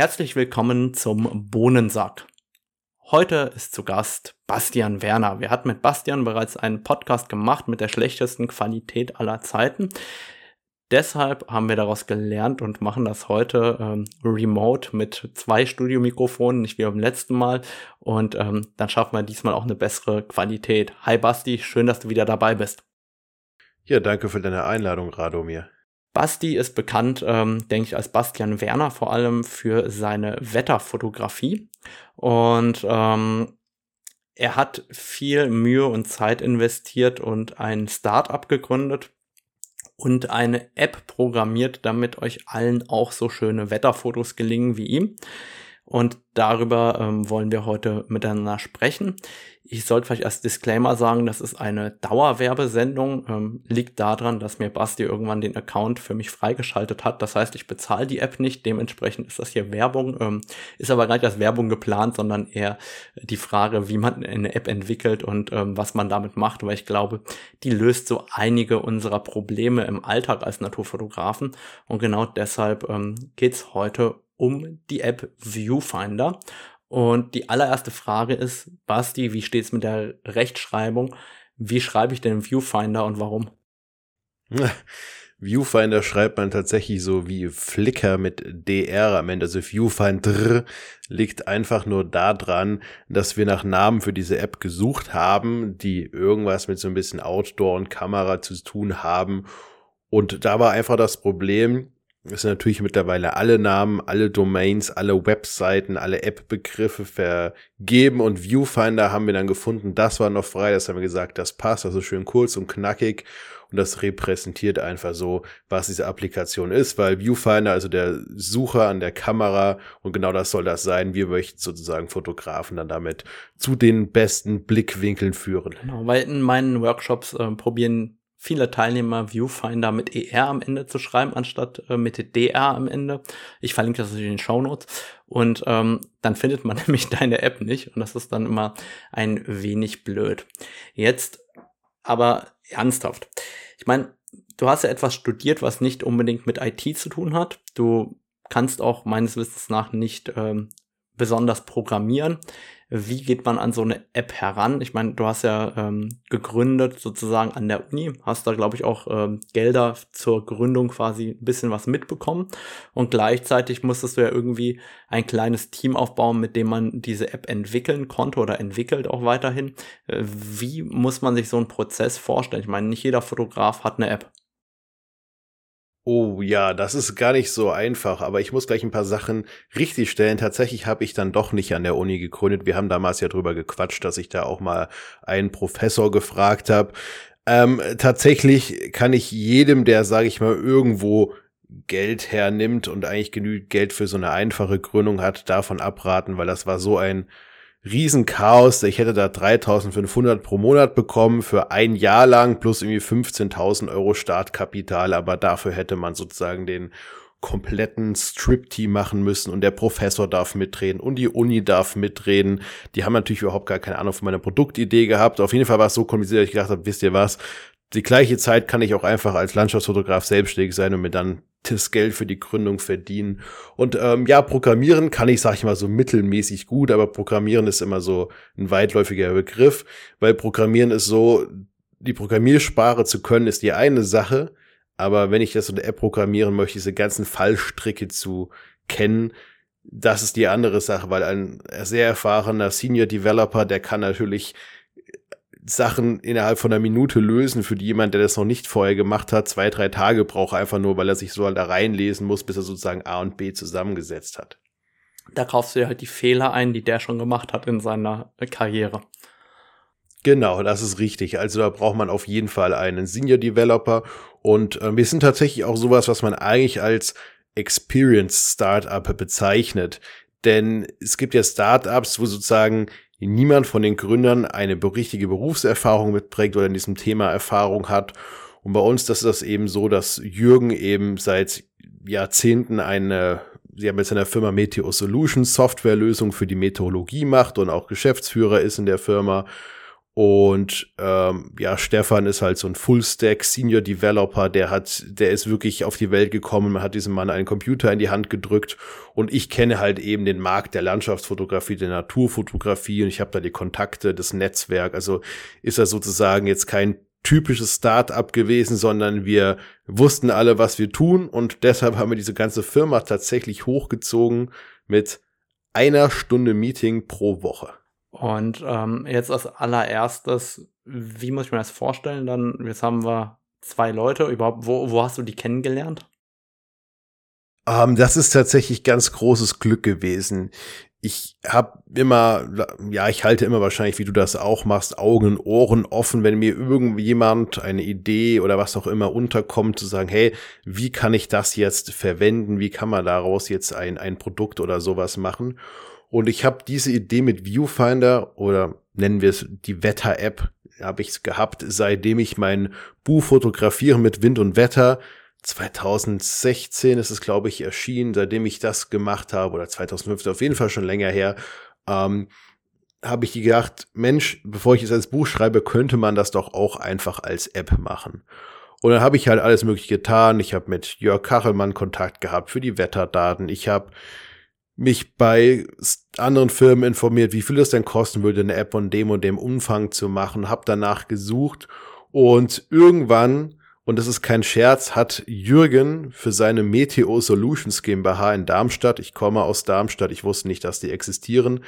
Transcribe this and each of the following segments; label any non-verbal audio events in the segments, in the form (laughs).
Herzlich willkommen zum Bohnensack. Heute ist zu Gast Bastian Werner. Wir hatten mit Bastian bereits einen Podcast gemacht mit der schlechtesten Qualität aller Zeiten. Deshalb haben wir daraus gelernt und machen das heute ähm, remote mit zwei Studiomikrofonen, nicht wie beim letzten Mal. Und ähm, dann schaffen wir diesmal auch eine bessere Qualität. Hi Basti, schön, dass du wieder dabei bist. Ja, danke für deine Einladung, Radomir. Basti ist bekannt, ähm, denke ich, als Bastian Werner vor allem für seine Wetterfotografie. Und ähm, er hat viel Mühe und Zeit investiert und ein Startup gegründet, und eine App programmiert, damit euch allen auch so schöne Wetterfotos gelingen wie ihm. Und darüber ähm, wollen wir heute miteinander sprechen. Ich sollte vielleicht als Disclaimer sagen, das ist eine Dauerwerbesendung. Ähm, liegt daran, dass mir Basti irgendwann den Account für mich freigeschaltet hat. Das heißt, ich bezahle die App nicht. Dementsprechend ist das hier Werbung. Ähm, ist aber gar nicht als Werbung geplant, sondern eher die Frage, wie man eine App entwickelt und ähm, was man damit macht. Weil ich glaube, die löst so einige unserer Probleme im Alltag als Naturfotografen. Und genau deshalb ähm, geht's heute um die App Viewfinder. Und die allererste Frage ist, Basti, wie steht's mit der Rechtschreibung? Wie schreibe ich denn Viewfinder und warum? (laughs) Viewfinder schreibt man tatsächlich so wie Flickr mit DR am Ende. Also Viewfinder liegt einfach nur daran, dass wir nach Namen für diese App gesucht haben, die irgendwas mit so ein bisschen Outdoor und Kamera zu tun haben. Und da war einfach das Problem, es sind natürlich mittlerweile alle Namen, alle Domains, alle Webseiten, alle App-Begriffe vergeben und Viewfinder haben wir dann gefunden, das war noch frei, das haben wir gesagt, das passt, also schön kurz und knackig und das repräsentiert einfach so, was diese Applikation ist, weil Viewfinder, also der Sucher an der Kamera und genau das soll das sein, wir möchten sozusagen Fotografen dann damit zu den besten Blickwinkeln führen. Genau, weil in meinen Workshops äh, probieren viele Teilnehmer Viewfinder mit ER am Ende zu schreiben, anstatt äh, mit DR am Ende. Ich verlinke das in den Show Notes. Und ähm, dann findet man (laughs) nämlich deine App nicht. Und das ist dann immer ein wenig blöd. Jetzt aber ernsthaft. Ich meine, du hast ja etwas studiert, was nicht unbedingt mit IT zu tun hat. Du kannst auch meines Wissens nach nicht ähm, besonders programmieren wie geht man an so eine App heran? Ich meine, du hast ja ähm, gegründet sozusagen an der Uni, hast da, glaube ich, auch ähm, Gelder zur Gründung quasi ein bisschen was mitbekommen. Und gleichzeitig musstest du ja irgendwie ein kleines Team aufbauen, mit dem man diese App entwickeln konnte oder entwickelt auch weiterhin. Äh, wie muss man sich so einen Prozess vorstellen? Ich meine, nicht jeder Fotograf hat eine App. Oh ja, das ist gar nicht so einfach, aber ich muss gleich ein paar Sachen richtig stellen. Tatsächlich habe ich dann doch nicht an der Uni gegründet. Wir haben damals ja drüber gequatscht, dass ich da auch mal einen Professor gefragt habe. Ähm, tatsächlich kann ich jedem, der, sage ich mal, irgendwo Geld hernimmt und eigentlich genügend Geld für so eine einfache Gründung hat, davon abraten, weil das war so ein Riesenchaos. Ich hätte da 3500 pro Monat bekommen für ein Jahr lang plus irgendwie 15.000 Euro Startkapital, aber dafür hätte man sozusagen den kompletten Strip-Team machen müssen und der Professor darf mitreden und die Uni darf mitreden. Die haben natürlich überhaupt gar keine Ahnung von meiner Produktidee gehabt. Auf jeden Fall war es so kompliziert, dass ich gedacht habe, wisst ihr was, die gleiche Zeit kann ich auch einfach als Landschaftsfotograf selbstständig sein und mir dann das Geld für die Gründung verdienen. Und ähm, ja, Programmieren kann ich, sag ich mal, so mittelmäßig gut, aber Programmieren ist immer so ein weitläufiger Begriff, weil Programmieren ist so, die Programmiersprache zu können, ist die eine Sache, aber wenn ich das in der App programmieren möchte, diese ganzen Fallstricke zu kennen, das ist die andere Sache, weil ein sehr erfahrener Senior Developer, der kann natürlich Sachen innerhalb von einer Minute lösen, für die jemand, der das noch nicht vorher gemacht hat, zwei, drei Tage braucht, einfach nur, weil er sich so halt da reinlesen muss, bis er sozusagen A und B zusammengesetzt hat. Da kaufst du ja halt die Fehler ein, die der schon gemacht hat in seiner Karriere. Genau, das ist richtig. Also da braucht man auf jeden Fall einen Senior Developer und äh, wir sind tatsächlich auch sowas, was man eigentlich als Experience Startup bezeichnet. Denn es gibt ja Startups, wo sozusagen niemand von den Gründern eine richtige Berufserfahrung mitbringt oder in diesem Thema Erfahrung hat. Und bei uns, das ist das eben so, dass Jürgen eben seit Jahrzehnten eine, sie haben jetzt in der Firma Meteor Solutions Softwarelösung für die Meteorologie macht und auch Geschäftsführer ist in der Firma. Und ähm, ja, Stefan ist halt so ein Full-Stack Senior Developer, der hat, der ist wirklich auf die Welt gekommen, man hat diesem Mann einen Computer in die Hand gedrückt und ich kenne halt eben den Markt der Landschaftsfotografie, der Naturfotografie und ich habe da die Kontakte, das Netzwerk. Also ist er sozusagen jetzt kein typisches Start-up gewesen, sondern wir wussten alle, was wir tun und deshalb haben wir diese ganze Firma tatsächlich hochgezogen mit einer Stunde Meeting pro Woche. Und ähm, jetzt als allererstes, wie muss ich mir das vorstellen? Dann, jetzt haben wir zwei Leute. Überhaupt, wo, wo hast du die kennengelernt? Um, ähm, das ist tatsächlich ganz großes Glück gewesen. Ich habe immer, ja, ich halte immer wahrscheinlich, wie du das auch machst, Augen und Ohren offen, wenn mir irgendjemand eine Idee oder was auch immer unterkommt, zu sagen, hey, wie kann ich das jetzt verwenden? Wie kann man daraus jetzt ein, ein Produkt oder sowas machen? Und ich habe diese Idee mit Viewfinder oder nennen wir es die Wetter-App, habe ich gehabt, seitdem ich mein Buch fotografiere mit Wind und Wetter 2016 ist es, glaube ich, erschienen, seitdem ich das gemacht habe, oder 2015, auf jeden Fall schon länger her, ähm, habe ich gedacht, Mensch, bevor ich es als Buch schreibe, könnte man das doch auch einfach als App machen. Und dann habe ich halt alles mögliche getan. Ich habe mit Jörg Kachelmann Kontakt gehabt für die Wetterdaten. Ich habe mich bei anderen Firmen informiert, wie viel es denn kosten würde, eine App von dem und dem Umfang zu machen, habe danach gesucht und irgendwann, und das ist kein Scherz, hat Jürgen für seine Meteo Solutions GmbH in Darmstadt, ich komme aus Darmstadt, ich wusste nicht, dass die existieren,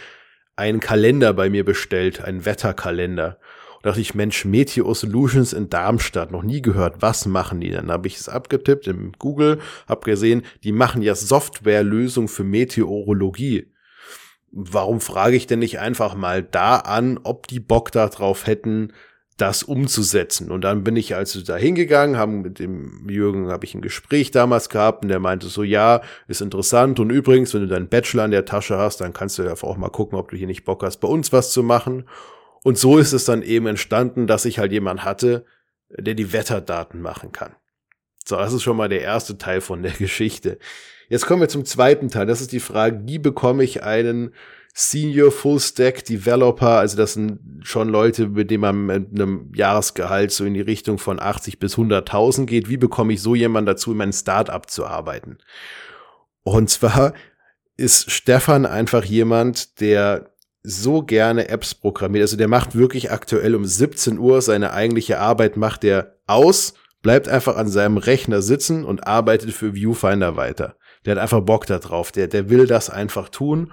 einen Kalender bei mir bestellt, einen Wetterkalender. Da dachte ich, Mensch, Meteo Solutions in Darmstadt, noch nie gehört, was machen die denn? Da habe ich es abgetippt im Google, habe gesehen, die machen ja Softwarelösung für Meteorologie. Warum frage ich denn nicht einfach mal da an, ob die Bock darauf hätten, das umzusetzen. Und dann bin ich also da hingegangen, haben mit dem Jürgen habe ich ein Gespräch damals gehabt und der meinte so, ja, ist interessant und übrigens, wenn du deinen Bachelor in der Tasche hast, dann kannst du einfach auch mal gucken, ob du hier nicht Bock hast, bei uns was zu machen. Und so ist es dann eben entstanden, dass ich halt jemand hatte, der die Wetterdaten machen kann. So, das ist schon mal der erste Teil von der (laughs) Geschichte. Jetzt kommen wir zum zweiten Teil. Das ist die Frage, wie bekomme ich einen Senior Full Stack Developer? Also das sind schon Leute, mit denen man mit einem Jahresgehalt so in die Richtung von 80 bis 100.000 geht. Wie bekomme ich so jemanden dazu, in meinem Startup zu arbeiten? Und zwar ist Stefan einfach jemand, der so gerne Apps programmiert. Also der macht wirklich aktuell um 17 Uhr seine eigentliche Arbeit, macht der aus, bleibt einfach an seinem Rechner sitzen und arbeitet für Viewfinder weiter. Der hat einfach Bock da drauf. Der, der will das einfach tun.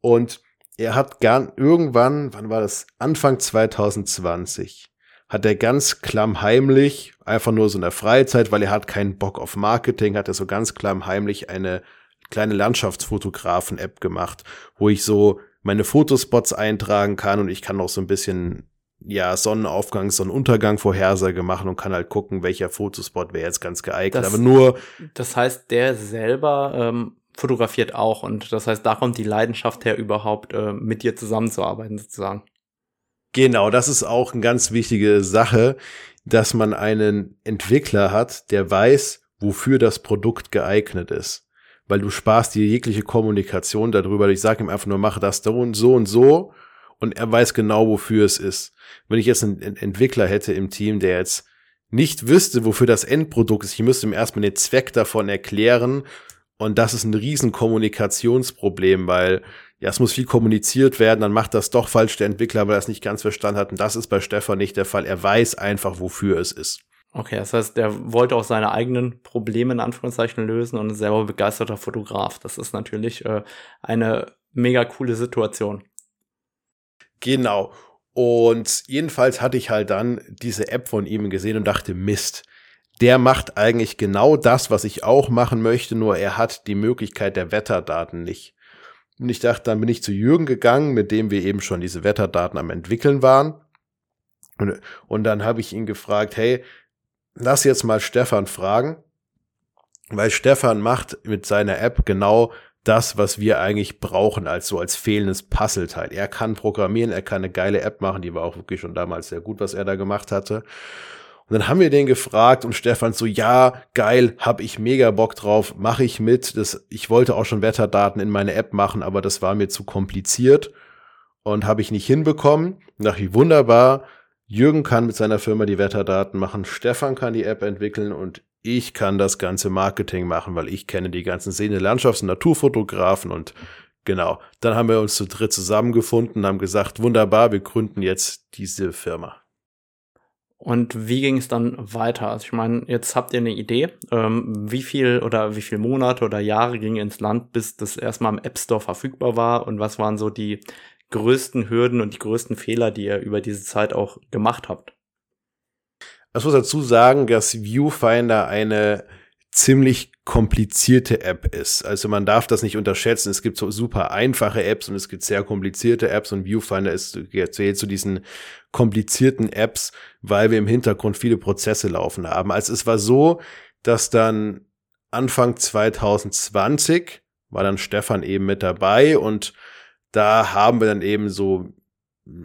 Und er hat gern irgendwann, wann war das? Anfang 2020 hat er ganz klammheimlich, einfach nur so in der Freizeit, weil er hat keinen Bock auf Marketing, hat er so ganz klammheimlich eine kleine Landschaftsfotografen-App gemacht, wo ich so meine Fotospots eintragen kann und ich kann auch so ein bisschen ja, Sonnenaufgang, Sonnenuntergang Vorhersage machen und kann halt gucken, welcher Fotospot wäre jetzt ganz geeignet. Das, Aber nur. Das heißt, der selber ähm, fotografiert auch und das heißt, da kommt die Leidenschaft her, überhaupt äh, mit dir zusammenzuarbeiten, sozusagen. Genau, das ist auch eine ganz wichtige Sache, dass man einen Entwickler hat, der weiß, wofür das Produkt geeignet ist weil du sparst dir jegliche Kommunikation darüber. Ich sage ihm einfach nur, mache das so und so und so und er weiß genau, wofür es ist. Wenn ich jetzt einen Entwickler hätte im Team, der jetzt nicht wüsste, wofür das Endprodukt ist, ich müsste ihm erstmal den Zweck davon erklären und das ist ein riesen Kommunikationsproblem, weil ja, es muss viel kommuniziert werden, dann macht das doch falsch der Entwickler, weil er es nicht ganz verstanden hat und das ist bei Stefan nicht der Fall. Er weiß einfach, wofür es ist. Okay, das heißt, der wollte auch seine eigenen Probleme in Anführungszeichen lösen und ist selber begeisterter Fotograf. Das ist natürlich äh, eine mega coole Situation. Genau. Und jedenfalls hatte ich halt dann diese App von ihm gesehen und dachte, Mist, der macht eigentlich genau das, was ich auch machen möchte, nur er hat die Möglichkeit der Wetterdaten nicht. Und ich dachte, dann bin ich zu Jürgen gegangen, mit dem wir eben schon diese Wetterdaten am entwickeln waren. Und, und dann habe ich ihn gefragt, hey, lass jetzt mal Stefan fragen, weil Stefan macht mit seiner App genau das, was wir eigentlich brauchen als so als fehlendes Puzzleteil. Er kann programmieren, er kann eine geile App machen, die war auch wirklich schon damals sehr gut, was er da gemacht hatte. Und dann haben wir den gefragt und Stefan so, ja, geil, hab ich mega Bock drauf, mache ich mit. Das, ich wollte auch schon Wetterdaten in meine App machen, aber das war mir zu kompliziert. und habe ich nicht hinbekommen. Dachte ich, wunderbar. Jürgen kann mit seiner Firma die Wetterdaten machen, Stefan kann die App entwickeln und ich kann das ganze Marketing machen, weil ich kenne die ganzen Szene Landschafts- und Naturfotografen und genau. Dann haben wir uns zu dritt zusammengefunden und haben gesagt, wunderbar, wir gründen jetzt diese Firma. Und wie ging es dann weiter? Also ich meine, jetzt habt ihr eine Idee, ähm, wie viel oder wie viele Monate oder Jahre ging ins Land, bis das erstmal im App Store verfügbar war und was waren so die größten Hürden und die größten Fehler, die ihr über diese Zeit auch gemacht habt? Ich muss dazu sagen, dass Viewfinder eine ziemlich komplizierte App ist. Also man darf das nicht unterschätzen. Es gibt so super einfache Apps und es gibt sehr komplizierte Apps und Viewfinder ist zählt zu diesen komplizierten Apps, weil wir im Hintergrund viele Prozesse laufen haben. Also es war so, dass dann Anfang 2020 war dann Stefan eben mit dabei und da haben wir dann eben so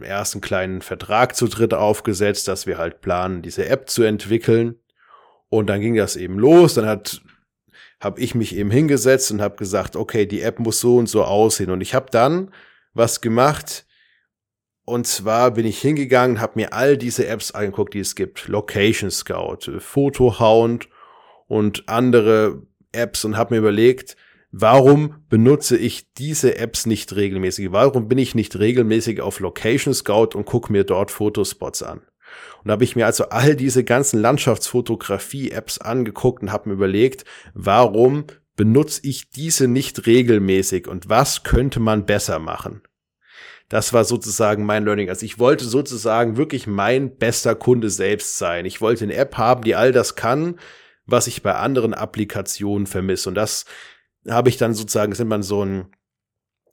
erst einen kleinen Vertrag zu dritt aufgesetzt, dass wir halt planen, diese App zu entwickeln. Und dann ging das eben los. Dann hat habe ich mich eben hingesetzt und habe gesagt, okay, die App muss so und so aussehen. Und ich habe dann was gemacht. Und zwar bin ich hingegangen, habe mir all diese Apps angeguckt, die es gibt. Location Scout, Photohound und andere Apps und habe mir überlegt, warum benutze ich diese Apps nicht regelmäßig? Warum bin ich nicht regelmäßig auf Location Scout und gucke mir dort Fotospots an? Und da habe ich mir also all diese ganzen Landschaftsfotografie-Apps angeguckt und habe mir überlegt, warum benutze ich diese nicht regelmäßig und was könnte man besser machen? Das war sozusagen mein Learning. Also ich wollte sozusagen wirklich mein bester Kunde selbst sein. Ich wollte eine App haben, die all das kann, was ich bei anderen Applikationen vermisse. Und das habe ich dann sozusagen, das nennt man so ein,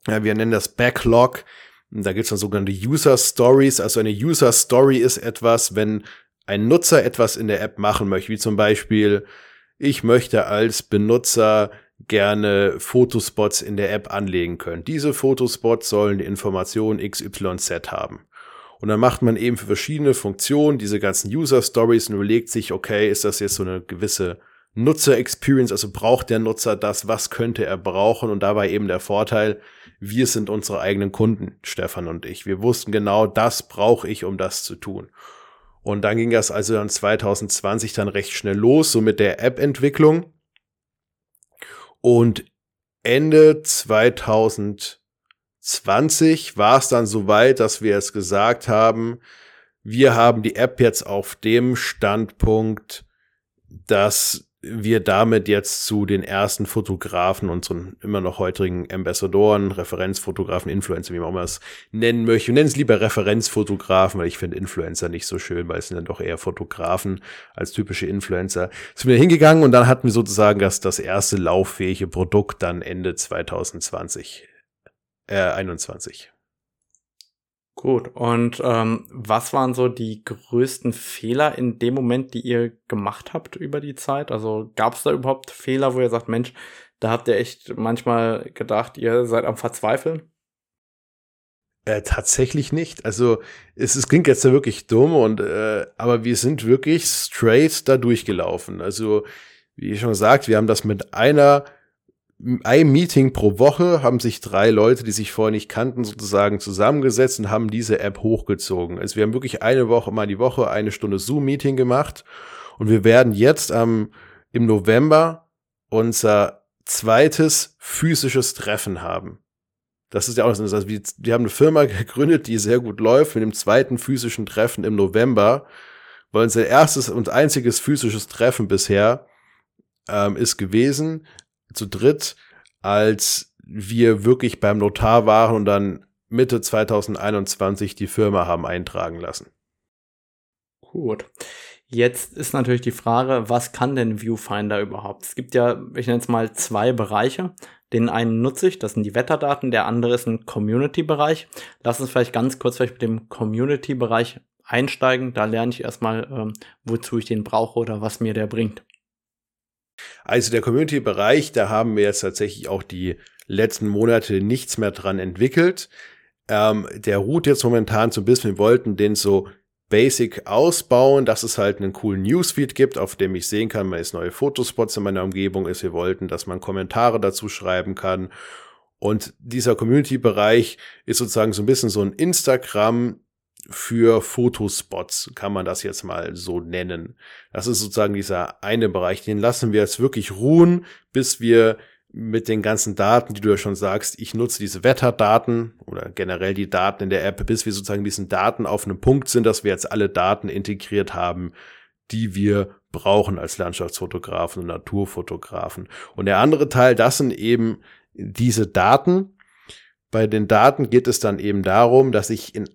ja, wir nennen das Backlog. Da gibt es dann sogenannte User Stories. Also eine User Story ist etwas, wenn ein Nutzer etwas in der App machen möchte, wie zum Beispiel, ich möchte als Benutzer gerne Fotospots in der App anlegen können. Diese Fotospots sollen die Information XYZ haben. Und dann macht man eben für verschiedene Funktionen diese ganzen User Stories und überlegt sich, okay, ist das jetzt so eine gewisse Nutzer-Experience, also braucht der Nutzer das, was könnte er brauchen und dabei eben der Vorteil, wir sind unsere eigenen Kunden, Stefan und ich. Wir wussten genau, das brauche ich, um das zu tun. Und dann ging das also dann 2020 dann recht schnell los, so mit der App-Entwicklung. Und Ende 2020 war es dann soweit, dass wir es gesagt haben, wir haben die App jetzt auf dem Standpunkt, dass wir damit jetzt zu den ersten Fotografen, unseren immer noch heutigen Ambassadoren, Referenzfotografen, Influencer, wie man auch immer es nennen möchte. Wir nennen es lieber Referenzfotografen, weil ich finde Influencer nicht so schön, weil es sind dann doch eher Fotografen als typische Influencer. Sind wir hingegangen und dann hatten wir sozusagen das, das erste lauffähige Produkt dann Ende 2020, äh, 21. Gut, und ähm, was waren so die größten Fehler in dem Moment, die ihr gemacht habt über die Zeit? Also gab es da überhaupt Fehler, wo ihr sagt, Mensch, da habt ihr echt manchmal gedacht, ihr seid am Verzweifeln? Äh, tatsächlich nicht. Also es, es klingt jetzt ja wirklich dumm und äh, aber wir sind wirklich straight da durchgelaufen. Also wie schon gesagt, wir haben das mit einer ein Meeting pro Woche haben sich drei Leute, die sich vorher nicht kannten, sozusagen zusammengesetzt und haben diese App hochgezogen. Also wir haben wirklich eine Woche mal die Woche eine Stunde Zoom-Meeting gemacht und wir werden jetzt ähm, im November unser zweites physisches Treffen haben. Das ist ja auch so. Also wir, wir haben eine Firma (laughs) gegründet, die sehr gut läuft, mit dem zweiten physischen Treffen im November, weil unser erstes und einziges physisches Treffen bisher ähm, ist gewesen zu dritt, als wir wirklich beim Notar waren und dann Mitte 2021 die Firma haben eintragen lassen. Gut. Jetzt ist natürlich die Frage, was kann denn Viewfinder überhaupt? Es gibt ja, ich nenne es mal zwei Bereiche. Den einen nutze ich, das sind die Wetterdaten, der andere ist ein Community-Bereich. Lass uns vielleicht ganz kurz vielleicht mit dem Community-Bereich einsteigen. Da lerne ich erstmal, ähm, wozu ich den brauche oder was mir der bringt. Also der Community-Bereich, da haben wir jetzt tatsächlich auch die letzten Monate nichts mehr dran entwickelt. Ähm, der ruht jetzt momentan so ein bisschen. Wir wollten den so basic ausbauen, dass es halt einen coolen Newsfeed gibt, auf dem ich sehen kann, wenn es neue Fotospots in meiner Umgebung ist. Wir wollten, dass man Kommentare dazu schreiben kann. Und dieser Community-Bereich ist sozusagen so ein bisschen so ein Instagram für Fotospots, kann man das jetzt mal so nennen. Das ist sozusagen dieser eine Bereich, den lassen wir jetzt wirklich ruhen, bis wir mit den ganzen Daten, die du ja schon sagst, ich nutze diese Wetterdaten oder generell die Daten in der App, bis wir sozusagen diesen Daten auf einem Punkt sind, dass wir jetzt alle Daten integriert haben, die wir brauchen als Landschaftsfotografen und Naturfotografen. Und der andere Teil, das sind eben diese Daten. Bei den Daten geht es dann eben darum, dass ich in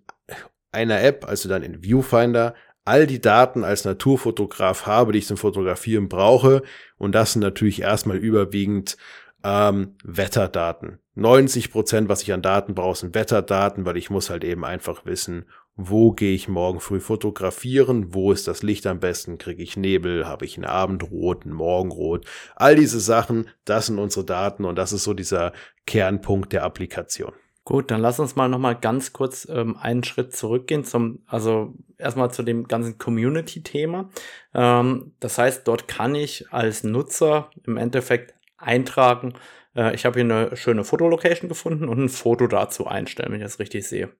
einer App, also dann in Viewfinder, all die Daten als Naturfotograf habe, die ich zum Fotografieren brauche. Und das sind natürlich erstmal überwiegend ähm, Wetterdaten. 90 Prozent, was ich an Daten brauche, sind Wetterdaten, weil ich muss halt eben einfach wissen, wo gehe ich morgen früh fotografieren, wo ist das Licht am besten, kriege ich Nebel, habe ich ein Abendrot, ein Morgenrot. All diese Sachen, das sind unsere Daten und das ist so dieser Kernpunkt der Applikation. Gut, dann lass uns mal noch mal ganz kurz ähm, einen Schritt zurückgehen zum, also erstmal zu dem ganzen Community-Thema. Ähm, das heißt, dort kann ich als Nutzer im Endeffekt eintragen, äh, ich habe hier eine schöne Fotolocation gefunden und ein Foto dazu einstellen, wenn ich das richtig sehe.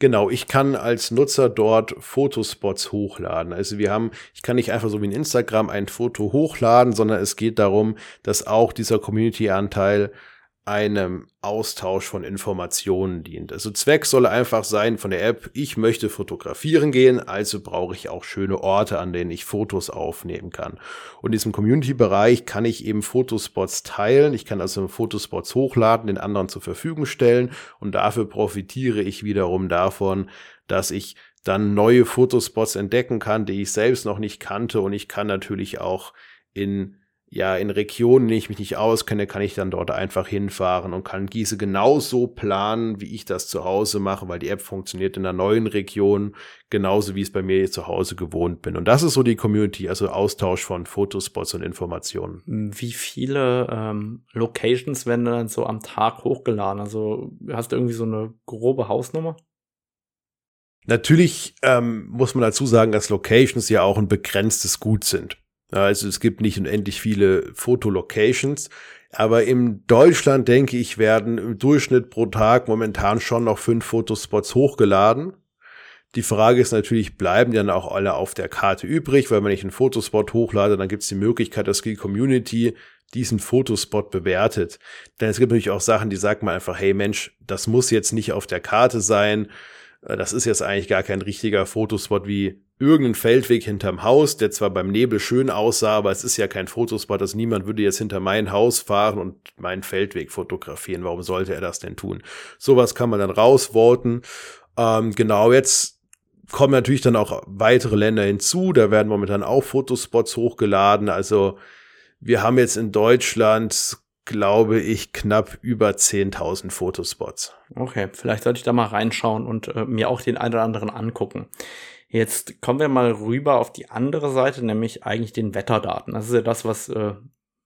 Genau, ich kann als Nutzer dort Fotospots hochladen. Also wir haben, ich kann nicht einfach so wie in Instagram ein Foto hochladen, sondern es geht darum, dass auch dieser Community-Anteil einem Austausch von Informationen dient. Also Zweck soll einfach sein von der App, ich möchte fotografieren gehen, also brauche ich auch schöne Orte, an denen ich Fotos aufnehmen kann. Und in diesem Community-Bereich kann ich eben Fotospots teilen, ich kann also Fotospots hochladen, den anderen zur Verfügung stellen und dafür profitiere ich wiederum davon, dass ich dann neue Fotospots entdecken kann, die ich selbst noch nicht kannte und ich kann natürlich auch in ja, in Regionen, in denen ich mich nicht auskenne, kann ich dann dort einfach hinfahren und kann diese genauso planen, wie ich das zu Hause mache, weil die App funktioniert in einer neuen Region genauso, wie es bei mir zu Hause gewohnt bin. Und das ist so die Community, also Austausch von Fotospots und Informationen. Wie viele ähm, Locations werden dann so am Tag hochgeladen? Also hast du irgendwie so eine grobe Hausnummer? Natürlich ähm, muss man dazu sagen, dass Locations ja auch ein begrenztes Gut sind. Also es gibt nicht unendlich viele Fotolocations. Aber in Deutschland, denke ich, werden im Durchschnitt pro Tag momentan schon noch fünf Fotospots hochgeladen. Die Frage ist natürlich, bleiben die dann auch alle auf der Karte übrig? Weil wenn ich einen Fotospot hochlade, dann gibt es die Möglichkeit, dass die Community diesen Fotospot bewertet. Denn es gibt natürlich auch Sachen, die sagen mal einfach, hey Mensch, das muss jetzt nicht auf der Karte sein. Das ist jetzt eigentlich gar kein richtiger Fotospot wie irgendeinen Feldweg hinterm Haus, der zwar beim Nebel schön aussah, aber es ist ja kein Fotospot, also niemand würde jetzt hinter mein Haus fahren und meinen Feldweg fotografieren. Warum sollte er das denn tun? Sowas kann man dann rausvoten. Ähm, genau, jetzt kommen natürlich dann auch weitere Länder hinzu. Da werden momentan auch Fotospots hochgeladen. Also wir haben jetzt in Deutschland glaube ich, knapp über 10.000 Fotospots. Okay, vielleicht sollte ich da mal reinschauen und äh, mir auch den einen oder anderen angucken. Jetzt kommen wir mal rüber auf die andere Seite, nämlich eigentlich den Wetterdaten. Das ist ja das, was äh,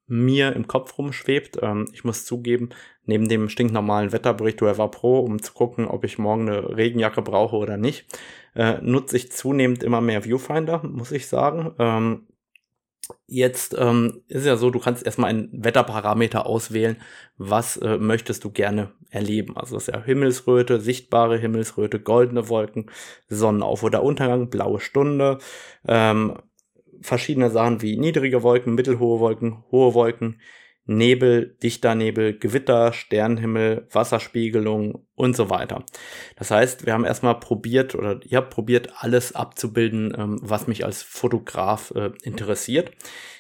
mir im Kopf rumschwebt. Ähm, ich muss zugeben, neben dem stinknormalen Wetterbericht Weather Pro, um zu gucken, ob ich morgen eine Regenjacke brauche oder nicht, äh, nutze ich zunehmend immer mehr Viewfinder, muss ich sagen. Ähm, Jetzt ähm, ist ja so, du kannst erstmal einen Wetterparameter auswählen, was äh, möchtest du gerne erleben. Also das ist ja Himmelsröte, sichtbare Himmelsröte, goldene Wolken, Sonnenauf- oder Untergang, blaue Stunde, ähm, verschiedene Sachen wie niedrige Wolken, mittelhohe Wolken, hohe Wolken, Nebel, dichter Nebel, Gewitter, Sternenhimmel, Wasserspiegelung und so weiter. Das heißt, wir haben erstmal probiert oder ihr habt probiert, alles abzubilden, ähm, was mich als Fotograf äh, interessiert.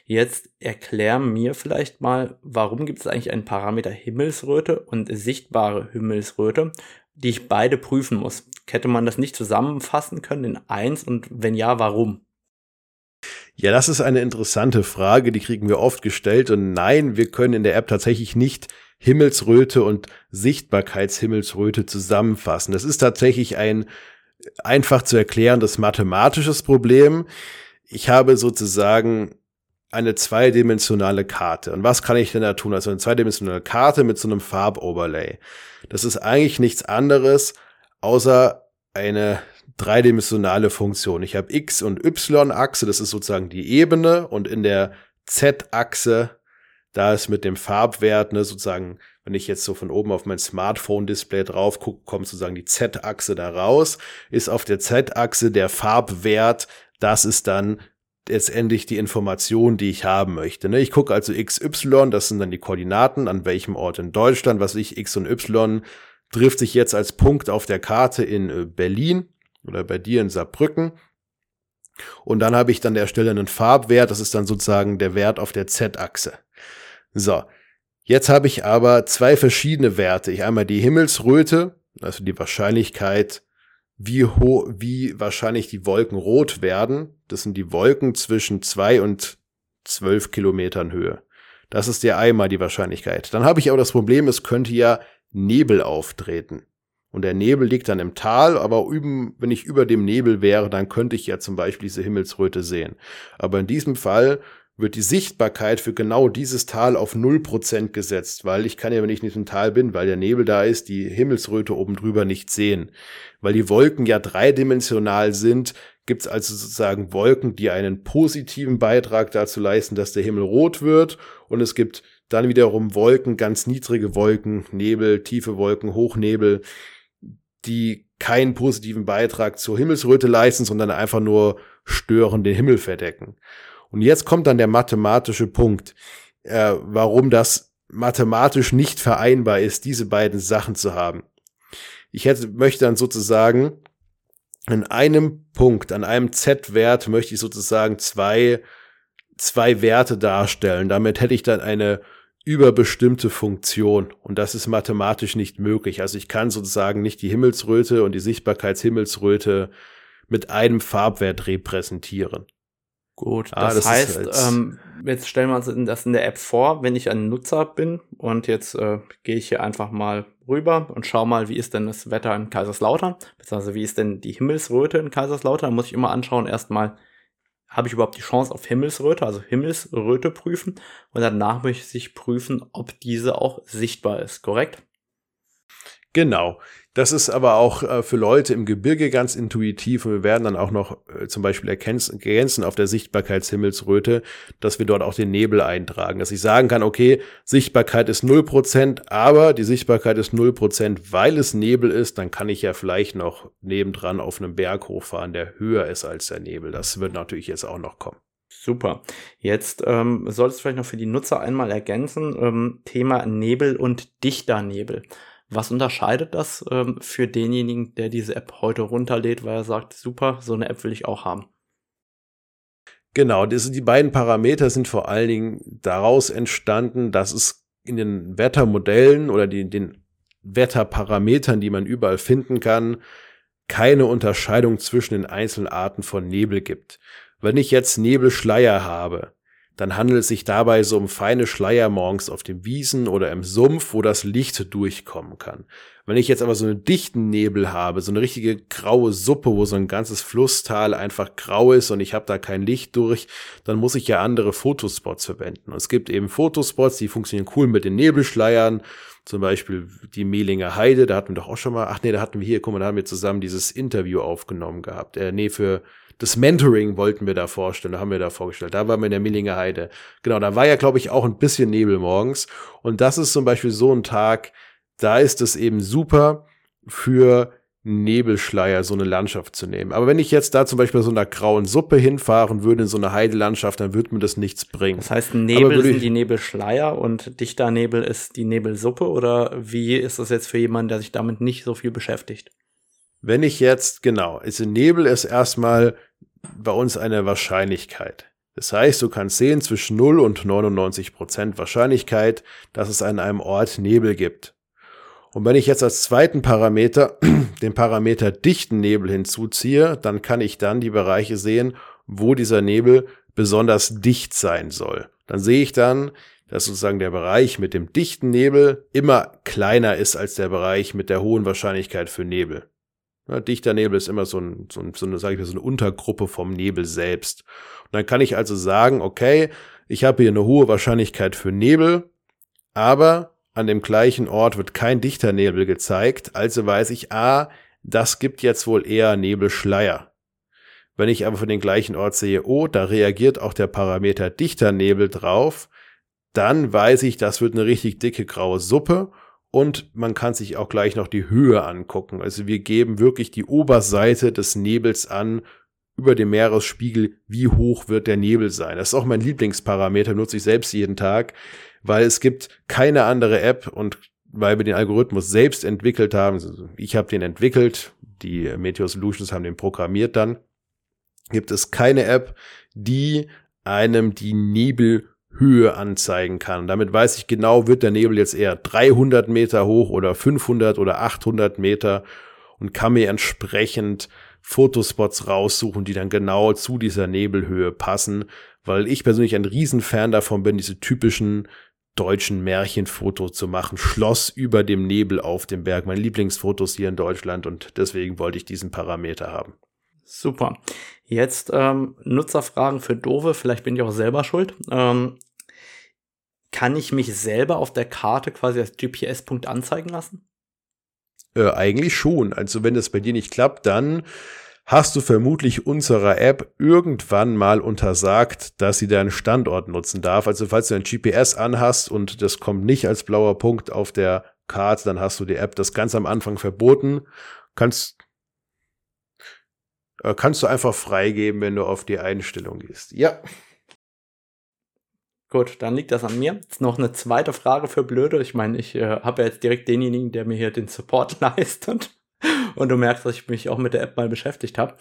Jetzt erklär mir vielleicht mal, warum gibt es eigentlich einen Parameter Himmelsröte und sichtbare Himmelsröte, die ich beide prüfen muss. Hätte man das nicht zusammenfassen können in eins und wenn ja, warum? Ja, das ist eine interessante Frage, die kriegen wir oft gestellt. Und nein, wir können in der App tatsächlich nicht Himmelsröte und Sichtbarkeitshimmelsröte zusammenfassen. Das ist tatsächlich ein einfach zu erklärendes mathematisches Problem. Ich habe sozusagen eine zweidimensionale Karte. Und was kann ich denn da tun? Also eine zweidimensionale Karte mit so einem Farboverlay. Das ist eigentlich nichts anderes, außer eine dreidimensionale Funktion. Ich habe X- und Y-Achse, das ist sozusagen die Ebene und in der Z-Achse, da ist mit dem Farbwert ne, sozusagen wenn ich jetzt so von oben auf mein Smartphone-Display drauf gucke, kommt sozusagen die Z-Achse da raus, ist auf der Z-Achse der Farbwert, das ist dann letztendlich die Information, die ich haben möchte. Ne? Ich gucke also XY, das sind dann die Koordinaten, an welchem Ort in Deutschland, was ich X und Y trifft sich jetzt als Punkt auf der Karte in äh, Berlin oder bei dir in Saarbrücken. Und dann habe ich dann der Stelle einen Farbwert, das ist dann sozusagen der Wert auf der Z-Achse. So, jetzt habe ich aber zwei verschiedene Werte. Ich einmal die Himmelsröte, also die Wahrscheinlichkeit, wie hoch, wie wahrscheinlich die Wolken rot werden. Das sind die Wolken zwischen zwei und zwölf Kilometern Höhe. Das ist ja einmal die Wahrscheinlichkeit. Dann habe ich aber das Problem, es könnte ja Nebel auftreten. Und der Nebel liegt dann im Tal, aber üben, wenn ich über dem Nebel wäre, dann könnte ich ja zum Beispiel diese Himmelsröte sehen. Aber in diesem Fall wird die Sichtbarkeit für genau dieses Tal auf 0% gesetzt, weil ich kann ja, wenn ich nicht im Tal bin, weil der Nebel da ist, die Himmelsröte oben drüber nicht sehen. Weil die Wolken ja dreidimensional sind, gibt es also sozusagen Wolken, die einen positiven Beitrag dazu leisten, dass der Himmel rot wird und es gibt dann wiederum Wolken, ganz niedrige Wolken, Nebel, tiefe Wolken, Hochnebel, die keinen positiven Beitrag zur Himmelsröte leisten, sondern einfach nur stören den Himmel verdecken. Und jetzt kommt dann der mathematische Punkt, äh, warum das mathematisch nicht vereinbar ist, diese beiden Sachen zu haben. Ich hätte, möchte dann sozusagen in einem Punkt, an einem Z-Wert möchte ich sozusagen zwei, zwei Werte darstellen. Damit hätte ich dann eine überbestimmte Funktion. Und das ist mathematisch nicht möglich. Also ich kann sozusagen nicht die Himmelsröte und die Sichtbarkeitshimmelsröte mit einem Farbwert repräsentieren. Gut, ah, das, das heißt, halt ähm, jetzt stellen wir uns das in der App vor, wenn ich ein Nutzer bin und jetzt äh, gehe ich hier einfach mal rüber und schau mal, wie ist denn das Wetter in Kaiserslautern, beziehungsweise wie ist denn die Himmelsröte in Kaiserslautern, da muss ich immer anschauen, erstmal, habe ich überhaupt die Chance auf Himmelsröte, also Himmelsröte prüfen und danach möchte ich prüfen, ob diese auch sichtbar ist, korrekt? Genau. Das ist aber auch äh, für Leute im Gebirge ganz intuitiv und wir werden dann auch noch äh, zum Beispiel ergänzen auf der Sichtbarkeitshimmelsröte, dass wir dort auch den Nebel eintragen, dass ich sagen kann, okay, Sichtbarkeit ist 0%, aber die Sichtbarkeit ist 0%, weil es Nebel ist, dann kann ich ja vielleicht noch nebendran auf einem Berg hochfahren, der höher ist als der Nebel. Das wird natürlich jetzt auch noch kommen. Super. Jetzt ähm, solltest du vielleicht noch für die Nutzer einmal ergänzen, ähm, Thema Nebel und dichter Nebel. Was unterscheidet das ähm, für denjenigen, der diese App heute runterlädt, weil er sagt, super, so eine App will ich auch haben? Genau, das, die beiden Parameter sind vor allen Dingen daraus entstanden, dass es in den Wettermodellen oder die, den Wetterparametern, die man überall finden kann, keine Unterscheidung zwischen den einzelnen Arten von Nebel gibt. Wenn ich jetzt Nebelschleier habe, dann handelt es sich dabei so um feine Schleier morgens auf den Wiesen oder im Sumpf, wo das Licht durchkommen kann. Wenn ich jetzt aber so einen dichten Nebel habe, so eine richtige graue Suppe, wo so ein ganzes Flusstal einfach grau ist und ich habe da kein Licht durch, dann muss ich ja andere Fotospots verwenden. Und es gibt eben Fotospots, die funktionieren cool mit den Nebelschleiern, zum Beispiel die Mehlinger Heide, da hatten wir doch auch schon mal, ach nee, da hatten wir hier, guck mal, da haben wir zusammen dieses Interview aufgenommen gehabt. Äh, nee, für das Mentoring wollten wir da vorstellen, da haben wir da vorgestellt. Da waren wir in der Millinger Heide. Genau, da war ja, glaube ich, auch ein bisschen Nebel morgens. Und das ist zum Beispiel so ein Tag, da ist es eben super für Nebelschleier so eine Landschaft zu nehmen. Aber wenn ich jetzt da zum Beispiel so einer grauen Suppe hinfahren würde in so eine Heidelandschaft, dann würde mir das nichts bringen. Das heißt, Nebel sind die Nebelschleier und dichter Nebel ist die Nebelsuppe oder wie ist das jetzt für jemanden, der sich damit nicht so viel beschäftigt? Wenn ich jetzt, genau, also Nebel ist erstmal bei uns eine Wahrscheinlichkeit. Das heißt, du kannst sehen zwischen 0 und 99 Prozent Wahrscheinlichkeit, dass es an einem Ort Nebel gibt. Und wenn ich jetzt als zweiten Parameter (clears throat) den Parameter dichten Nebel hinzuziehe, dann kann ich dann die Bereiche sehen, wo dieser Nebel besonders dicht sein soll. Dann sehe ich dann, dass sozusagen der Bereich mit dem dichten Nebel immer kleiner ist als der Bereich mit der hohen Wahrscheinlichkeit für Nebel. Ne, dichter Nebel ist immer so, ein, so, ein, so eine, sage ich mal, so eine Untergruppe vom Nebel selbst. Und dann kann ich also sagen, okay, ich habe hier eine hohe Wahrscheinlichkeit für Nebel, aber an dem gleichen Ort wird kein dichter Nebel gezeigt, also weiß ich, ah, das gibt jetzt wohl eher Nebelschleier. Wenn ich aber für den gleichen Ort sehe, oh, da reagiert auch der Parameter dichter Nebel drauf, dann weiß ich, das wird eine richtig dicke graue Suppe und man kann sich auch gleich noch die Höhe angucken. Also wir geben wirklich die Oberseite des Nebels an über dem Meeresspiegel, wie hoch wird der Nebel sein. Das ist auch mein Lieblingsparameter, nutze ich selbst jeden Tag, weil es gibt keine andere App und weil wir den Algorithmus selbst entwickelt haben. Ich habe den entwickelt, die Meteor Solutions haben den programmiert dann. Gibt es keine App, die einem die Nebelhöhe anzeigen kann. Damit weiß ich genau, wird der Nebel jetzt eher 300 Meter hoch oder 500 oder 800 Meter und kann mir entsprechend Fotospots raussuchen, die dann genau zu dieser Nebelhöhe passen, weil ich persönlich ein Riesenfan davon bin, diese typischen deutschen Märchenfotos zu machen. Schloss über dem Nebel auf dem Berg. Mein Lieblingsfotos hier in Deutschland und deswegen wollte ich diesen Parameter haben. Super. Jetzt ähm, Nutzerfragen für Dove. Vielleicht bin ich auch selber schuld. Ähm, kann ich mich selber auf der Karte quasi als GPS-Punkt anzeigen lassen? Äh, eigentlich schon. Also wenn das bei dir nicht klappt, dann hast du vermutlich unserer App irgendwann mal untersagt, dass sie deinen Standort nutzen darf. Also falls du ein GPS anhast und das kommt nicht als blauer Punkt auf der Karte, dann hast du die App das ganz am Anfang verboten. Kannst äh, kannst du einfach freigeben, wenn du auf die Einstellung gehst. Ja. Gut, dann liegt das an mir. Jetzt noch eine zweite Frage für Blöde. Ich meine, ich äh, habe ja jetzt direkt denjenigen, der mir hier den Support (laughs) leistet. Und du merkst, dass ich mich auch mit der App mal beschäftigt habe.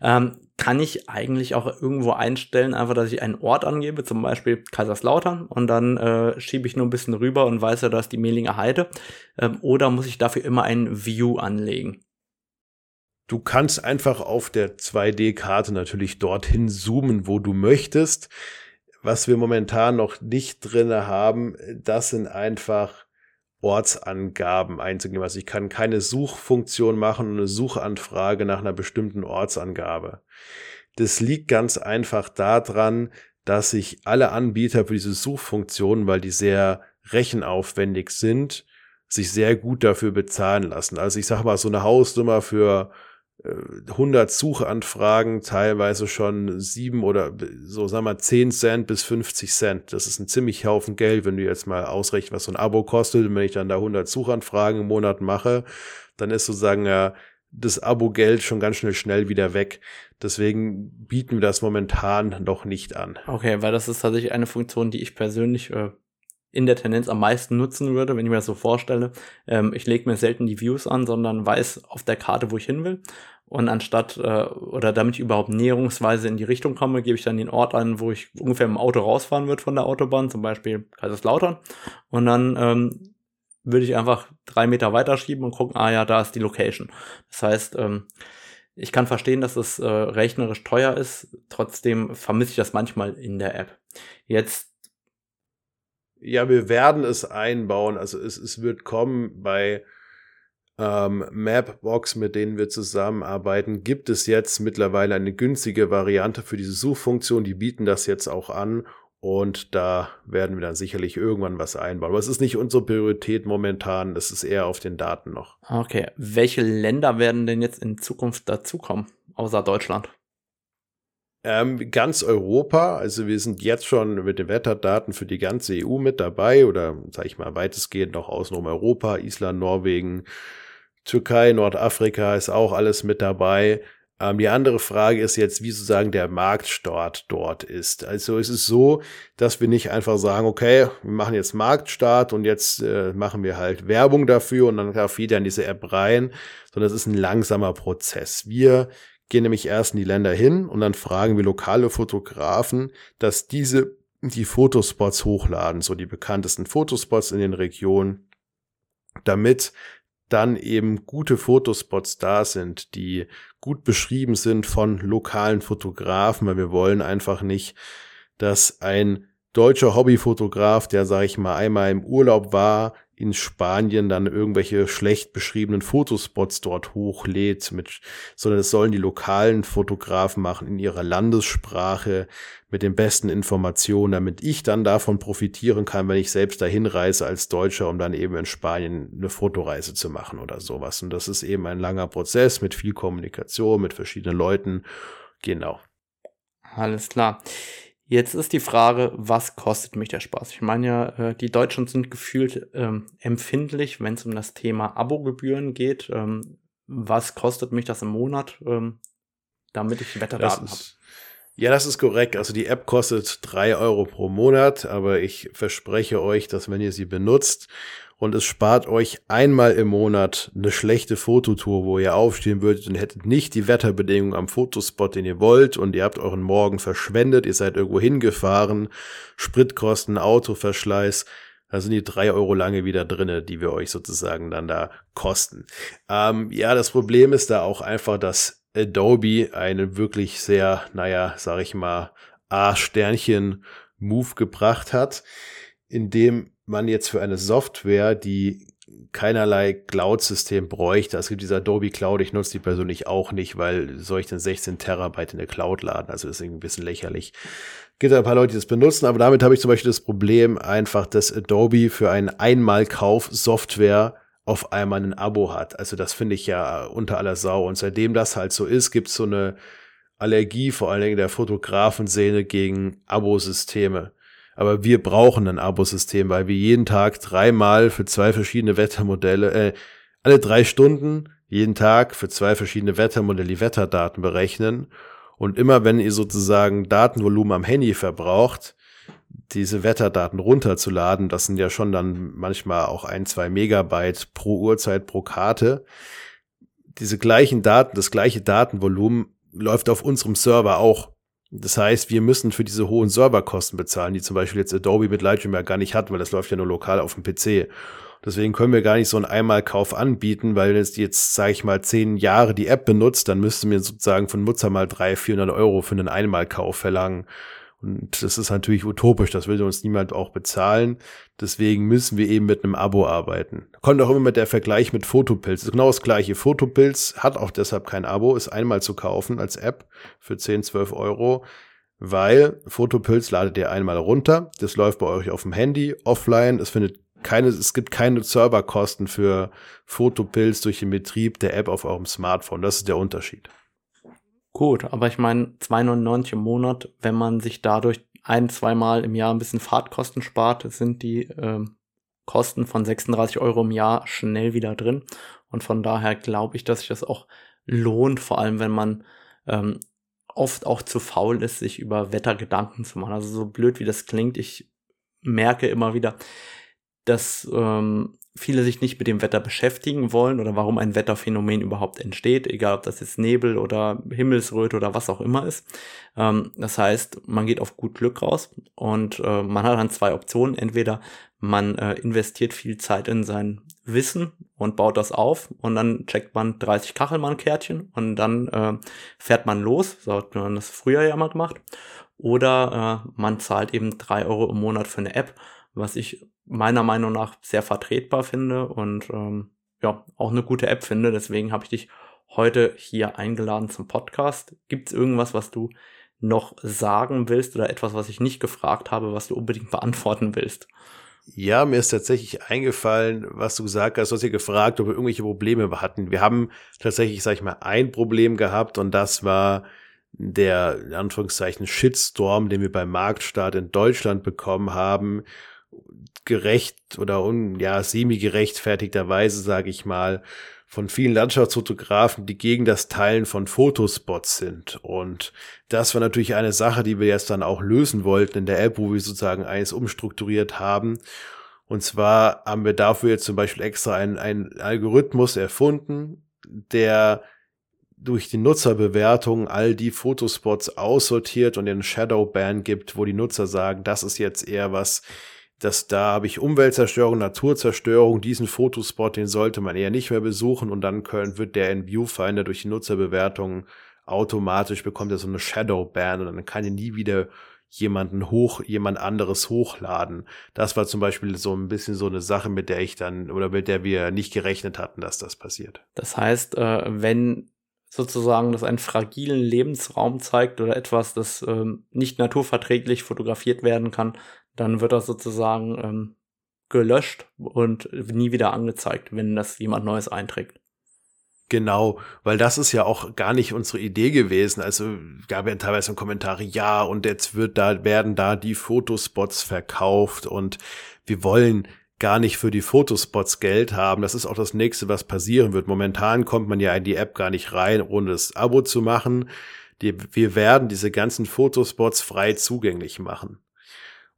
Ähm, kann ich eigentlich auch irgendwo einstellen, einfach, dass ich einen Ort angebe, zum Beispiel Kaiserslautern, und dann äh, schiebe ich nur ein bisschen rüber und weiß ja, da ist die Mehlinger Heide. Ähm, oder muss ich dafür immer ein View anlegen? Du kannst einfach auf der 2D-Karte natürlich dorthin zoomen, wo du möchtest. Was wir momentan noch nicht drinne haben, das sind einfach Ortsangaben einzugeben. Also ich kann keine Suchfunktion machen und eine Suchanfrage nach einer bestimmten Ortsangabe. Das liegt ganz einfach daran, dass sich alle Anbieter für diese Suchfunktionen, weil die sehr rechenaufwendig sind, sich sehr gut dafür bezahlen lassen. Also ich sage mal, so eine Hausnummer für 100 Suchanfragen, teilweise schon sieben oder so, sagen wir 10 Cent bis 50 Cent. Das ist ein ziemlich Haufen Geld, wenn du jetzt mal ausrechnest, was so ein Abo kostet. Und wenn ich dann da 100 Suchanfragen im Monat mache, dann ist sozusagen ja das Abo-Geld schon ganz schnell schnell wieder weg. Deswegen bieten wir das momentan noch nicht an. Okay, weil das ist tatsächlich eine Funktion, die ich persönlich äh, in der Tendenz am meisten nutzen würde, wenn ich mir das so vorstelle. Ähm, ich lege mir selten die Views an, sondern weiß auf der Karte, wo ich hin will. Und anstatt, äh, oder damit ich überhaupt näherungsweise in die Richtung komme, gebe ich dann den Ort an, wo ich ungefähr im Auto rausfahren würde von der Autobahn, zum Beispiel Kaiserslautern. Und dann ähm, würde ich einfach drei Meter weiterschieben und gucken, ah ja, da ist die Location. Das heißt, ähm, ich kann verstehen, dass es äh, rechnerisch teuer ist, trotzdem vermisse ich das manchmal in der App. Jetzt ja, wir werden es einbauen. Also es, es wird kommen bei ähm, Mapbox, mit denen wir zusammenarbeiten, gibt es jetzt mittlerweile eine günstige Variante für diese Suchfunktion. Die bieten das jetzt auch an und da werden wir dann sicherlich irgendwann was einbauen. Aber es ist nicht unsere Priorität momentan, es ist eher auf den Daten noch. Okay, welche Länder werden denn jetzt in Zukunft dazukommen, außer Deutschland? Ähm, ganz Europa, also wir sind jetzt schon mit den Wetterdaten für die ganze EU mit dabei oder sage ich mal weitestgehend noch außenrum Europa, Island, Norwegen, Türkei, Nordafrika ist auch alles mit dabei. Ähm, die andere Frage ist jetzt, wie sozusagen der Marktstart dort ist. Also es ist so, dass wir nicht einfach sagen, okay, wir machen jetzt Marktstart und jetzt äh, machen wir halt Werbung dafür und dann darf jeder in diese App rein, sondern es ist ein langsamer Prozess. Wir gehen nämlich erst in die Länder hin und dann fragen wir lokale Fotografen, dass diese die Fotospots hochladen, so die bekanntesten Fotospots in den Regionen, damit dann eben gute Fotospots da sind, die gut beschrieben sind von lokalen Fotografen, weil wir wollen einfach nicht, dass ein deutscher Hobbyfotograf, der, sag ich mal, einmal im Urlaub war, in Spanien dann irgendwelche schlecht beschriebenen Fotospots dort hochlädt, mit, sondern es sollen die lokalen Fotografen machen in ihrer Landessprache mit den besten Informationen, damit ich dann davon profitieren kann, wenn ich selbst dahin reise als Deutscher, um dann eben in Spanien eine Fotoreise zu machen oder sowas. Und das ist eben ein langer Prozess mit viel Kommunikation, mit verschiedenen Leuten. Genau. Alles klar. Jetzt ist die Frage, was kostet mich der Spaß? Ich meine ja, äh, die Deutschen sind gefühlt ähm, empfindlich, wenn es um das Thema Abogebühren geht. Ähm, was kostet mich das im Monat, ähm, damit ich Wetterdaten habe? Ja, das ist korrekt. Also die App kostet drei Euro pro Monat, aber ich verspreche euch, dass wenn ihr sie benutzt und es spart euch einmal im Monat eine schlechte Fototour, wo ihr aufstehen würdet und hättet nicht die Wetterbedingungen am Fotospot, den ihr wollt und ihr habt euren Morgen verschwendet, ihr seid irgendwo hingefahren, Spritkosten, Autoverschleiß, da sind die drei Euro lange wieder drinne, die wir euch sozusagen dann da kosten. Ähm, ja, das Problem ist da auch einfach, dass Adobe einen wirklich sehr, naja, sag ich mal, A-Sternchen-Move gebracht hat, in dem man jetzt für eine Software, die keinerlei Cloud-System bräuchte. Es gibt diese Adobe Cloud, ich nutze die persönlich auch nicht, weil soll ich denn 16 Terabyte in der Cloud laden? Also das ist irgendwie ein bisschen lächerlich. Gibt ein paar Leute, die das benutzen, aber damit habe ich zum Beispiel das Problem einfach, dass Adobe für einen Einmalkauf Software auf einmal ein Abo hat. Also das finde ich ja unter aller Sau. Und seitdem das halt so ist, gibt es so eine Allergie, vor allen Dingen der Fotografenszene gegen Abosysteme. Aber wir brauchen ein Abosystem, weil wir jeden Tag dreimal für zwei verschiedene Wettermodelle, äh, alle drei Stunden jeden Tag für zwei verschiedene Wettermodelle die Wetterdaten berechnen. Und immer wenn ihr sozusagen Datenvolumen am Handy verbraucht, diese Wetterdaten runterzuladen, das sind ja schon dann manchmal auch ein, zwei Megabyte pro Uhrzeit pro Karte. Diese gleichen Daten, das gleiche Datenvolumen läuft auf unserem Server auch. Das heißt, wir müssen für diese hohen Serverkosten bezahlen, die zum Beispiel jetzt Adobe mit Lightroom ja gar nicht hat, weil das läuft ja nur lokal auf dem PC. Deswegen können wir gar nicht so einen Einmalkauf anbieten, weil wenn es jetzt, sage ich mal, zehn Jahre die App benutzt, dann müssten wir sozusagen von Nutzer mal 300, 400 Euro für einen Einmalkauf verlangen. Und das ist natürlich utopisch, das will uns niemand auch bezahlen. Deswegen müssen wir eben mit einem Abo arbeiten. Kommt auch immer mit der Vergleich mit Fotopilz. Das ist genau das gleiche. Fotopilz hat auch deshalb kein Abo, ist einmal zu kaufen als App für 10, 12 Euro, weil Fotopilz ladet ihr einmal runter. Das läuft bei euch auf dem Handy, offline. Es findet keine, es gibt keine Serverkosten für Fotopilz durch den Betrieb der App auf eurem Smartphone. Das ist der Unterschied. Gut, aber ich meine, 2,99 im Monat, wenn man sich dadurch ein, zweimal im Jahr ein bisschen Fahrtkosten spart, sind die äh, Kosten von 36 Euro im Jahr schnell wieder drin. Und von daher glaube ich, dass sich das auch lohnt, vor allem wenn man ähm, oft auch zu faul ist, sich über Wetter Gedanken zu machen. Also so blöd wie das klingt, ich merke immer wieder, dass ähm, viele sich nicht mit dem Wetter beschäftigen wollen oder warum ein Wetterphänomen überhaupt entsteht, egal ob das jetzt Nebel oder Himmelsröte oder was auch immer ist. Ähm, das heißt, man geht auf gut Glück raus und äh, man hat dann zwei Optionen. Entweder man äh, investiert viel Zeit in sein Wissen und baut das auf und dann checkt man 30 Kachelmann-Kärtchen und dann äh, fährt man los, so hat man das früher ja mal gemacht. Oder äh, man zahlt eben drei Euro im Monat für eine App, was ich meiner Meinung nach sehr vertretbar finde und ähm, ja, auch eine gute App finde. Deswegen habe ich dich heute hier eingeladen zum Podcast. Gibt es irgendwas, was du noch sagen willst oder etwas, was ich nicht gefragt habe, was du unbedingt (laughs) beantworten willst? Ja, mir ist tatsächlich eingefallen, was du gesagt hast. Hast ja gefragt, ob wir irgendwelche Probleme hatten. Wir haben tatsächlich, sag ich mal, ein Problem gehabt und das war der, in Anführungszeichen, Shitstorm, den wir beim Marktstart in Deutschland bekommen haben, gerecht oder un, ja, semi-gerechtfertigterweise, sage ich mal, von vielen Landschaftsfotografen, die gegen das Teilen von Fotospots sind. Und das war natürlich eine Sache, die wir jetzt dann auch lösen wollten in der App, wo wir sozusagen eines umstrukturiert haben. Und zwar haben wir dafür jetzt zum Beispiel extra einen, einen Algorithmus erfunden, der durch die Nutzerbewertung all die Fotospots aussortiert und den Shadowban gibt, wo die Nutzer sagen, das ist jetzt eher was, dass da habe ich Umweltzerstörung, Naturzerstörung, diesen Fotospot, den sollte man eher nicht mehr besuchen und dann können, wird der in Viewfinder durch die Nutzerbewertung automatisch bekommt er so eine Shadowban und dann kann er nie wieder jemanden hoch, jemand anderes hochladen. Das war zum Beispiel so ein bisschen so eine Sache, mit der ich dann oder mit der wir nicht gerechnet hatten, dass das passiert. Das heißt, äh, wenn sozusagen das einen fragilen Lebensraum zeigt oder etwas, das ähm, nicht naturverträglich fotografiert werden kann, dann wird das sozusagen ähm, gelöscht und nie wieder angezeigt, wenn das jemand Neues einträgt. Genau, weil das ist ja auch gar nicht unsere Idee gewesen. Also gab ja teilweise Kommentare, ja, und jetzt wird da, werden da die Fotospots verkauft und wir wollen gar nicht für die Fotospots Geld haben. Das ist auch das nächste, was passieren wird. Momentan kommt man ja in die App gar nicht rein, ohne das Abo zu machen. Die, wir werden diese ganzen Fotospots frei zugänglich machen.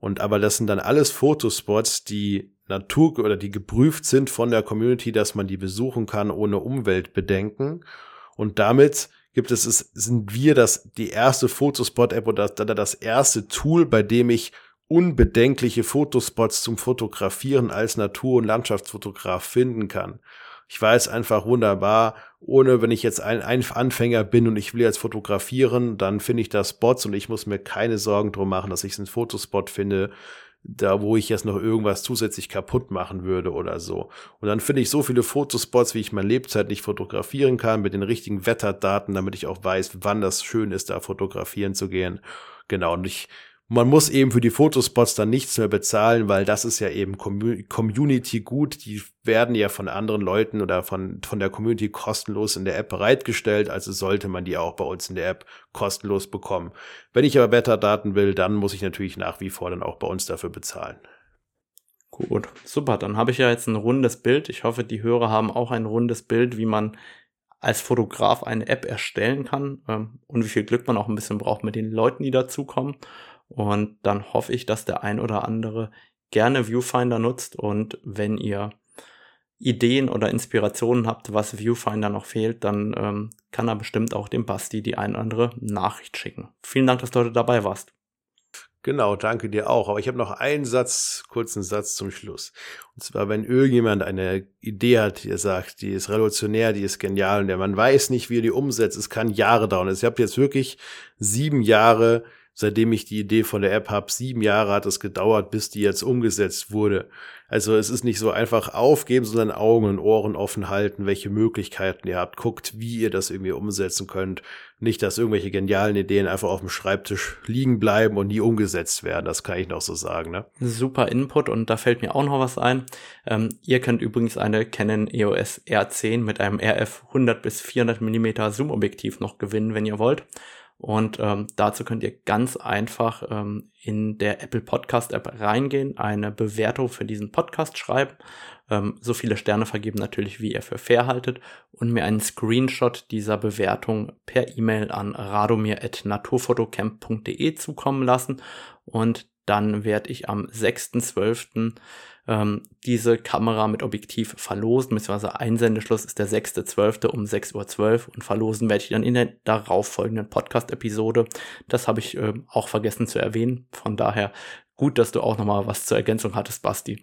Und aber das sind dann alles Fotospots, die Natur oder die geprüft sind von der Community, dass man die besuchen kann ohne Umweltbedenken. Und damit gibt es, es sind wir das, die erste Fotospot-App oder das, das erste Tool, bei dem ich unbedenkliche Fotospots zum Fotografieren als Natur- und Landschaftsfotograf finden kann. Ich weiß einfach wunderbar, ohne wenn ich jetzt ein, ein Anfänger bin und ich will jetzt fotografieren, dann finde ich da Spots und ich muss mir keine Sorgen drum machen, dass ich einen Fotospot finde, da wo ich jetzt noch irgendwas zusätzlich kaputt machen würde oder so. Und dann finde ich so viele Fotospots, wie ich meine Lebzeit nicht fotografieren kann, mit den richtigen Wetterdaten, damit ich auch weiß, wann das schön ist, da fotografieren zu gehen. Genau, und ich man muss eben für die Fotospots dann nichts mehr bezahlen, weil das ist ja eben Community gut. Die werden ja von anderen Leuten oder von, von der Community kostenlos in der App bereitgestellt. Also sollte man die auch bei uns in der App kostenlos bekommen. Wenn ich aber Wetterdaten will, dann muss ich natürlich nach wie vor dann auch bei uns dafür bezahlen. Gut, super. Dann habe ich ja jetzt ein rundes Bild. Ich hoffe, die Hörer haben auch ein rundes Bild, wie man als Fotograf eine App erstellen kann ähm, und wie viel Glück man auch ein bisschen braucht mit den Leuten, die dazukommen. Und dann hoffe ich, dass der ein oder andere gerne Viewfinder nutzt und wenn ihr Ideen oder Inspirationen habt, was Viewfinder noch fehlt, dann ähm, kann er bestimmt auch dem Basti die ein oder andere Nachricht schicken. Vielen Dank, dass du heute dabei warst. Genau, danke dir auch. Aber ich habe noch einen Satz, kurzen Satz zum Schluss. Und zwar, wenn irgendjemand eine Idee hat, die er sagt, die ist revolutionär, die ist genial und der man weiß nicht, wie er die umsetzt, es kann Jahre dauern. Also ich habe jetzt wirklich sieben Jahre seitdem ich die Idee von der App habe. Sieben Jahre hat es gedauert, bis die jetzt umgesetzt wurde. Also es ist nicht so einfach aufgeben, sondern Augen und Ohren offen halten, welche Möglichkeiten ihr habt. Guckt, wie ihr das irgendwie umsetzen könnt. Nicht, dass irgendwelche genialen Ideen einfach auf dem Schreibtisch liegen bleiben und nie umgesetzt werden. Das kann ich noch so sagen. Ne? Super Input und da fällt mir auch noch was ein. Ähm, ihr könnt übrigens eine Canon EOS R10 mit einem RF 100 bis 400 Millimeter Zoom-Objektiv noch gewinnen, wenn ihr wollt. Und ähm, dazu könnt ihr ganz einfach ähm, in der Apple Podcast App reingehen, eine Bewertung für diesen Podcast schreiben, ähm, so viele Sterne vergeben natürlich, wie ihr für fair haltet. Und mir einen Screenshot dieser Bewertung per E-Mail an radomir.naturfotocamp.de zukommen lassen. Und dann werde ich am 6.12 ähm, diese Kamera mit Objektiv verlosen, beziehungsweise Einsendeschluss ist der 6.12. um 6.12 Uhr und verlosen werde ich dann in der darauffolgenden Podcast-Episode. Das habe ich äh, auch vergessen zu erwähnen. Von daher gut, dass du auch nochmal was zur Ergänzung hattest, Basti.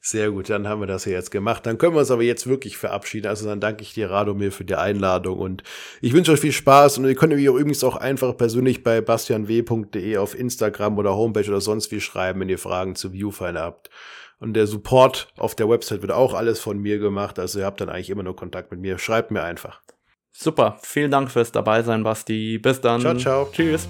Sehr gut, dann haben wir das ja jetzt gemacht. Dann können wir uns aber jetzt wirklich verabschieden. Also dann danke ich dir, Radomir, für die Einladung und ich wünsche euch viel Spaß und ihr könnt auch übrigens auch einfach persönlich bei bastianw.de auf Instagram oder Homepage oder sonst wie schreiben, wenn ihr Fragen zu Viewfinder habt. Und der Support auf der Website wird auch alles von mir gemacht. Also ihr habt dann eigentlich immer nur Kontakt mit mir. Schreibt mir einfach. Super, vielen Dank fürs Dabeisein, Basti. Bis dann. Ciao, ciao. Tschüss.